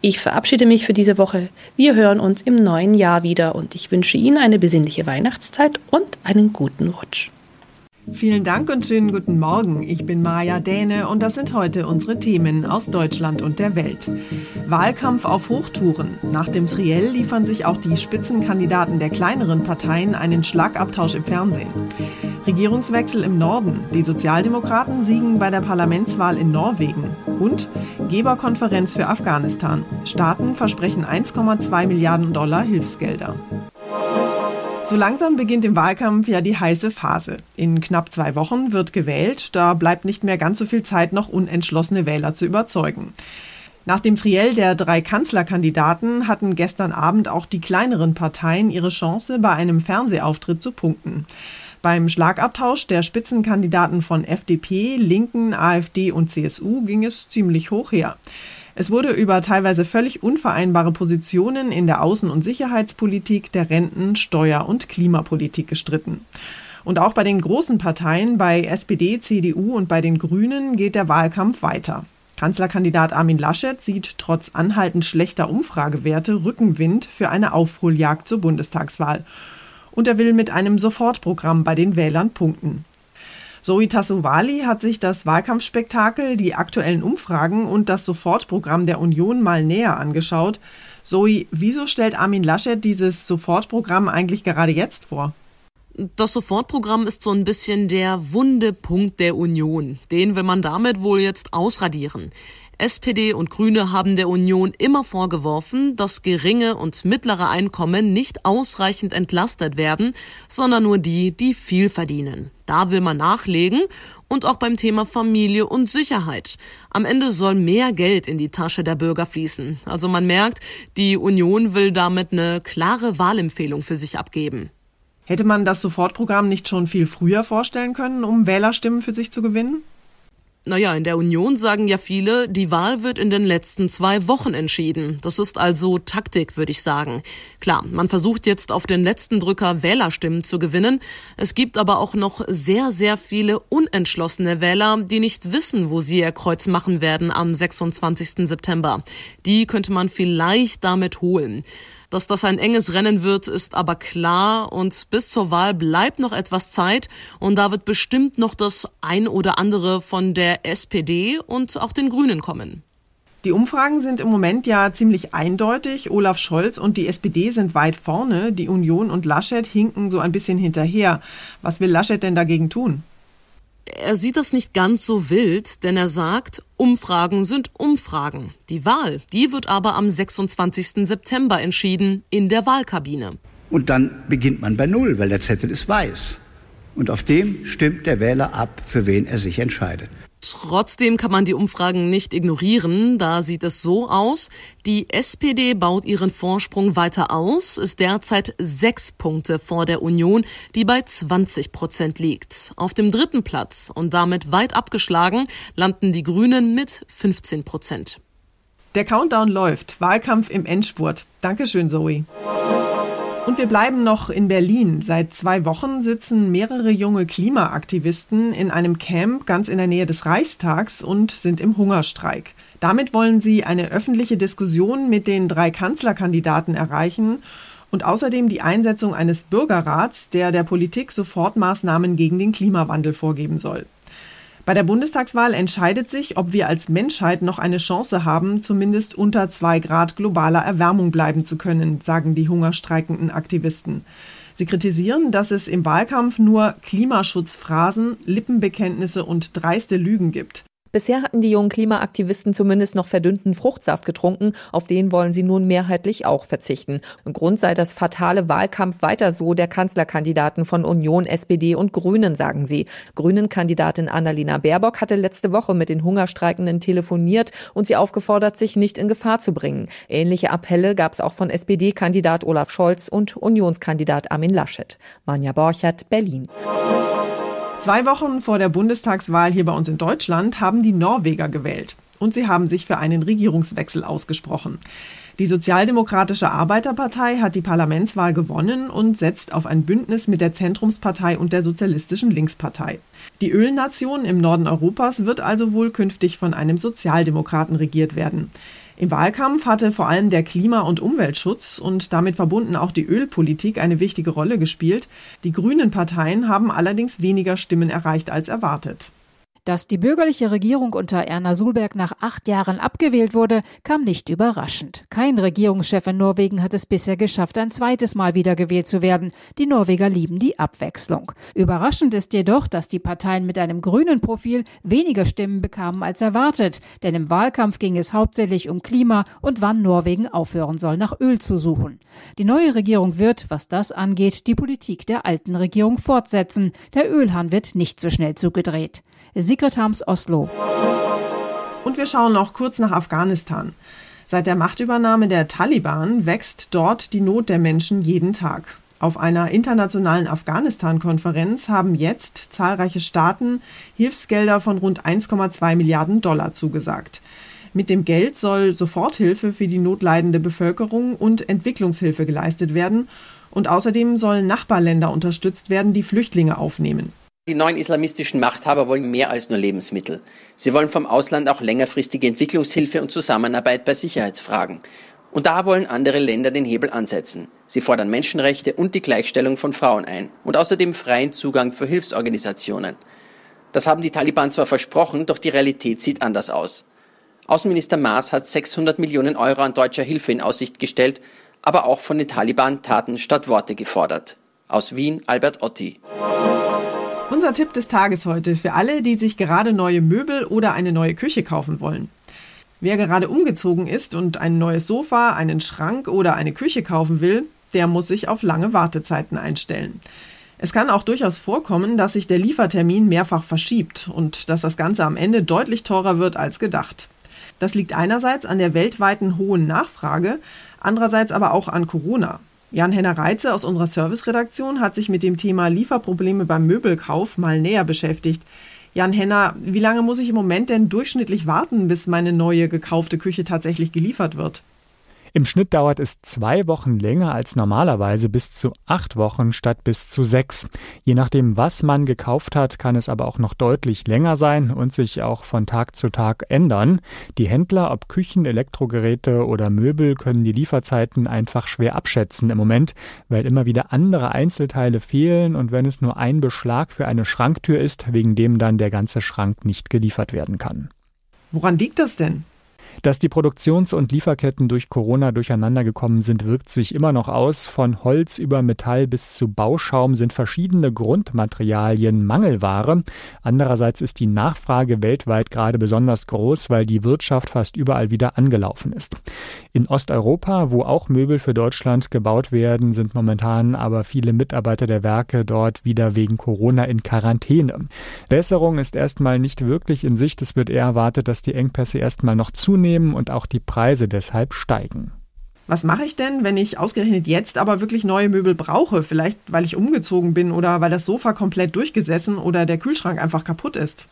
Ich verabschiede mich für diese Woche. Wir hören uns im neuen Jahr wieder und ich wünsche Ihnen eine besinnliche Weihnachtszeit und einen guten Rutsch. Vielen Dank und schönen guten Morgen. Ich bin Maja Däne und das sind heute unsere Themen aus Deutschland und der Welt. Wahlkampf auf Hochtouren. Nach dem Triell liefern sich auch die Spitzenkandidaten der kleineren Parteien einen Schlagabtausch im Fernsehen. Regierungswechsel im Norden. Die Sozialdemokraten siegen bei der Parlamentswahl in Norwegen. Und Geberkonferenz für Afghanistan. Staaten versprechen 1,2 Milliarden Dollar Hilfsgelder. So langsam beginnt im Wahlkampf ja die heiße Phase. In knapp zwei Wochen wird gewählt, da bleibt nicht mehr ganz so viel Zeit, noch unentschlossene Wähler zu überzeugen. Nach dem Triell der drei Kanzlerkandidaten hatten gestern Abend auch die kleineren Parteien ihre Chance, bei einem Fernsehauftritt zu punkten. Beim Schlagabtausch der Spitzenkandidaten von FDP, Linken, AfD und CSU ging es ziemlich hoch her. Es wurde über teilweise völlig unvereinbare Positionen in der Außen- und Sicherheitspolitik, der Renten-, Steuer- und Klimapolitik gestritten. Und auch bei den großen Parteien, bei SPD, CDU und bei den Grünen geht der Wahlkampf weiter. Kanzlerkandidat Armin Laschet sieht trotz anhaltend schlechter Umfragewerte Rückenwind für eine Aufholjagd zur Bundestagswahl. Und er will mit einem Sofortprogramm bei den Wählern punkten. Zoe Tassovali hat sich das Wahlkampfspektakel, die aktuellen Umfragen und das Sofortprogramm der Union mal näher angeschaut. Zoe, wieso stellt Armin Laschet dieses Sofortprogramm eigentlich gerade jetzt vor? Das Sofortprogramm ist so ein bisschen der wunde Punkt der Union. Den will man damit wohl jetzt ausradieren. SPD und Grüne haben der Union immer vorgeworfen, dass geringe und mittlere Einkommen nicht ausreichend entlastet werden, sondern nur die, die viel verdienen. Da will man nachlegen und auch beim Thema Familie und Sicherheit. Am Ende soll mehr Geld in die Tasche der Bürger fließen. Also man merkt, die Union will damit eine klare Wahlempfehlung für sich abgeben. Hätte man das Sofortprogramm nicht schon viel früher vorstellen können, um Wählerstimmen für sich zu gewinnen? Naja, in der Union sagen ja viele, die Wahl wird in den letzten zwei Wochen entschieden. Das ist also Taktik, würde ich sagen. Klar, man versucht jetzt auf den letzten Drücker Wählerstimmen zu gewinnen. Es gibt aber auch noch sehr, sehr viele unentschlossene Wähler, die nicht wissen, wo sie ihr Kreuz machen werden am 26. September. Die könnte man vielleicht damit holen. Dass das ein enges Rennen wird, ist aber klar und bis zur Wahl bleibt noch etwas Zeit und da wird bestimmt noch das ein oder andere von der SPD und auch den Grünen kommen. Die Umfragen sind im Moment ja ziemlich eindeutig. Olaf Scholz und die SPD sind weit vorne. Die Union und Laschet hinken so ein bisschen hinterher. Was will Laschet denn dagegen tun? Er sieht das nicht ganz so wild, denn er sagt, Umfragen sind Umfragen. Die Wahl, die wird aber am 26. September entschieden in der Wahlkabine. Und dann beginnt man bei Null, weil der Zettel ist weiß. Und auf dem stimmt der Wähler ab, für wen er sich entscheidet. Trotzdem kann man die Umfragen nicht ignorieren. Da sieht es so aus. Die SPD baut ihren Vorsprung weiter aus, ist derzeit sechs Punkte vor der Union, die bei 20 Prozent liegt. Auf dem dritten Platz und damit weit abgeschlagen landen die Grünen mit 15 Prozent. Der Countdown läuft. Wahlkampf im Endspurt. Dankeschön, Zoe. Und wir bleiben noch in Berlin. Seit zwei Wochen sitzen mehrere junge Klimaaktivisten in einem Camp ganz in der Nähe des Reichstags und sind im Hungerstreik. Damit wollen sie eine öffentliche Diskussion mit den drei Kanzlerkandidaten erreichen und außerdem die Einsetzung eines Bürgerrats, der der Politik Sofortmaßnahmen gegen den Klimawandel vorgeben soll. Bei der Bundestagswahl entscheidet sich, ob wir als Menschheit noch eine Chance haben, zumindest unter zwei Grad globaler Erwärmung bleiben zu können, sagen die hungerstreikenden Aktivisten. Sie kritisieren, dass es im Wahlkampf nur Klimaschutzphrasen, Lippenbekenntnisse und dreiste Lügen gibt. Bisher hatten die jungen Klimaaktivisten zumindest noch verdünnten Fruchtsaft getrunken, auf den wollen sie nun mehrheitlich auch verzichten. Und Grund sei das fatale Wahlkampf weiter so der Kanzlerkandidaten von Union, SPD und Grünen, sagen sie. Grünen-Kandidatin Annalena Baerbock hatte letzte Woche mit den Hungerstreikenden telefoniert und sie aufgefordert, sich nicht in Gefahr zu bringen. Ähnliche Appelle gab es auch von SPD-Kandidat Olaf Scholz und Unionskandidat Armin Laschet. Manja Borchert, Berlin. Zwei Wochen vor der Bundestagswahl hier bei uns in Deutschland haben die Norweger gewählt. Und sie haben sich für einen Regierungswechsel ausgesprochen. Die Sozialdemokratische Arbeiterpartei hat die Parlamentswahl gewonnen und setzt auf ein Bündnis mit der Zentrumspartei und der Sozialistischen Linkspartei. Die Ölnation im Norden Europas wird also wohl künftig von einem Sozialdemokraten regiert werden. Im Wahlkampf hatte vor allem der Klima- und Umweltschutz und damit verbunden auch die Ölpolitik eine wichtige Rolle gespielt. Die grünen Parteien haben allerdings weniger Stimmen erreicht als erwartet. Dass die bürgerliche Regierung unter Erna Sulberg nach acht Jahren abgewählt wurde, kam nicht überraschend. Kein Regierungschef in Norwegen hat es bisher geschafft, ein zweites Mal wiedergewählt zu werden. Die Norweger lieben die Abwechslung. Überraschend ist jedoch, dass die Parteien mit einem grünen Profil weniger Stimmen bekamen als erwartet. Denn im Wahlkampf ging es hauptsächlich um Klima und wann Norwegen aufhören soll, nach Öl zu suchen. Die neue Regierung wird, was das angeht, die Politik der alten Regierung fortsetzen. Der Ölhahn wird nicht so schnell zugedreht. Sigrid Harms Oslo. Und wir schauen noch kurz nach Afghanistan. Seit der Machtübernahme der Taliban wächst dort die Not der Menschen jeden Tag. Auf einer internationalen Afghanistan-Konferenz haben jetzt zahlreiche Staaten Hilfsgelder von rund 1,2 Milliarden Dollar zugesagt. Mit dem Geld soll Soforthilfe für die notleidende Bevölkerung und Entwicklungshilfe geleistet werden. Und außerdem sollen Nachbarländer unterstützt werden, die Flüchtlinge aufnehmen. Die neuen islamistischen Machthaber wollen mehr als nur Lebensmittel. Sie wollen vom Ausland auch längerfristige Entwicklungshilfe und Zusammenarbeit bei Sicherheitsfragen. Und da wollen andere Länder den Hebel ansetzen. Sie fordern Menschenrechte und die Gleichstellung von Frauen ein und außerdem freien Zugang für Hilfsorganisationen. Das haben die Taliban zwar versprochen, doch die Realität sieht anders aus. Außenminister Maas hat 600 Millionen Euro an deutscher Hilfe in Aussicht gestellt, aber auch von den Taliban Taten statt Worte gefordert. Aus Wien Albert Otti. Unser Tipp des Tages heute für alle, die sich gerade neue Möbel oder eine neue Küche kaufen wollen. Wer gerade umgezogen ist und ein neues Sofa, einen Schrank oder eine Küche kaufen will, der muss sich auf lange Wartezeiten einstellen. Es kann auch durchaus vorkommen, dass sich der Liefertermin mehrfach verschiebt und dass das Ganze am Ende deutlich teurer wird als gedacht. Das liegt einerseits an der weltweiten hohen Nachfrage, andererseits aber auch an Corona. Jan-Henner Reitze aus unserer Serviceredaktion hat sich mit dem Thema Lieferprobleme beim Möbelkauf mal näher beschäftigt. Jan-Henner, wie lange muss ich im Moment denn durchschnittlich warten, bis meine neue gekaufte Küche tatsächlich geliefert wird? Im Schnitt dauert es zwei Wochen länger als normalerweise, bis zu acht Wochen statt bis zu sechs. Je nachdem, was man gekauft hat, kann es aber auch noch deutlich länger sein und sich auch von Tag zu Tag ändern. Die Händler, ob Küchen, Elektrogeräte oder Möbel, können die Lieferzeiten einfach schwer abschätzen im Moment, weil immer wieder andere Einzelteile fehlen und wenn es nur ein Beschlag für eine Schranktür ist, wegen dem dann der ganze Schrank nicht geliefert werden kann. Woran liegt das denn? Dass die Produktions- und Lieferketten durch Corona durcheinander gekommen sind, wirkt sich immer noch aus. Von Holz über Metall bis zu Bauschaum sind verschiedene Grundmaterialien Mangelware. Andererseits ist die Nachfrage weltweit gerade besonders groß, weil die Wirtschaft fast überall wieder angelaufen ist. In Osteuropa, wo auch Möbel für Deutschland gebaut werden, sind momentan aber viele Mitarbeiter der Werke dort wieder wegen Corona in Quarantäne. Besserung ist erstmal nicht wirklich in Sicht. Es wird eher erwartet, dass die Engpässe erstmal noch zunehmen zunehmen und auch die Preise deshalb steigen. Was mache ich denn, wenn ich ausgerechnet jetzt aber wirklich neue Möbel brauche? Vielleicht weil ich umgezogen bin oder weil das Sofa komplett durchgesessen oder der Kühlschrank einfach kaputt ist?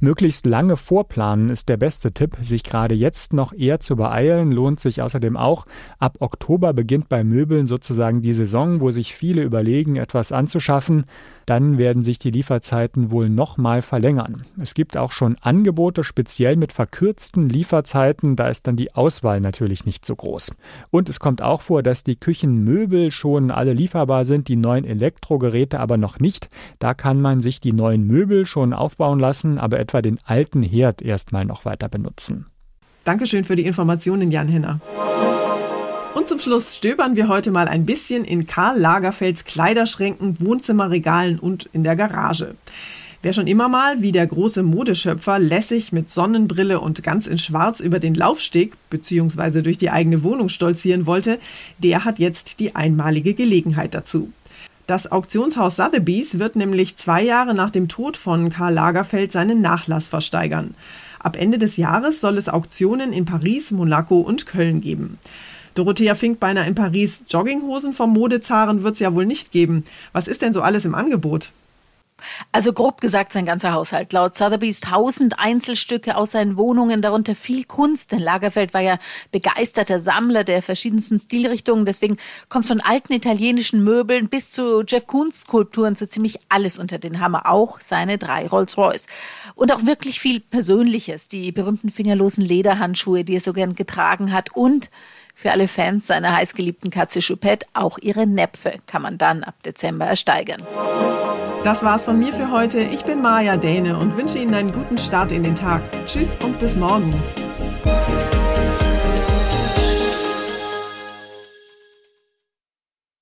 Möglichst lange vorplanen ist der beste Tipp. Sich gerade jetzt noch eher zu beeilen, lohnt sich außerdem auch. Ab Oktober beginnt bei Möbeln sozusagen die Saison, wo sich viele überlegen, etwas anzuschaffen. Dann werden sich die Lieferzeiten wohl nochmal verlängern. Es gibt auch schon Angebote, speziell mit verkürzten Lieferzeiten. Da ist dann die Auswahl natürlich nicht so groß. Und es kommt auch vor, dass die Küchenmöbel schon alle lieferbar sind, die neuen Elektrogeräte aber noch nicht. Da kann man sich die neuen Möbel schon aufbauen lassen, aber etwa den alten Herd erstmal noch weiter benutzen. Dankeschön für die Informationen, Jan Henner. Und zum Schluss stöbern wir heute mal ein bisschen in Karl Lagerfelds Kleiderschränken, Wohnzimmerregalen und in der Garage. Wer schon immer mal wie der große Modeschöpfer lässig mit Sonnenbrille und ganz in Schwarz über den Laufsteg bzw. durch die eigene Wohnung stolzieren wollte, der hat jetzt die einmalige Gelegenheit dazu. Das Auktionshaus Sotheby's wird nämlich zwei Jahre nach dem Tod von Karl Lagerfeld seinen Nachlass versteigern. Ab Ende des Jahres soll es Auktionen in Paris, Monaco und Köln geben. Dorothea Finkbeiner in Paris, Jogginghosen vom Modezaren wird es ja wohl nicht geben. Was ist denn so alles im Angebot? Also grob gesagt sein ganzer Haushalt. Laut Sotheby's tausend Einzelstücke aus seinen Wohnungen, darunter viel Kunst. Denn Lagerfeld war ja begeisterter Sammler der verschiedensten Stilrichtungen. Deswegen kommt von alten italienischen Möbeln bis zu Jeff Koons Skulpturen so ziemlich alles unter den Hammer. Auch seine drei Rolls-Royce. Und auch wirklich viel Persönliches. Die berühmten fingerlosen Lederhandschuhe, die er so gern getragen hat. Und für alle Fans seiner heißgeliebten Katze Choupette auch ihre Näpfe kann man dann ab Dezember ersteigern. Das war's von mir für heute. Ich bin Maja Däne und wünsche Ihnen einen guten Start in den Tag. Tschüss und bis morgen.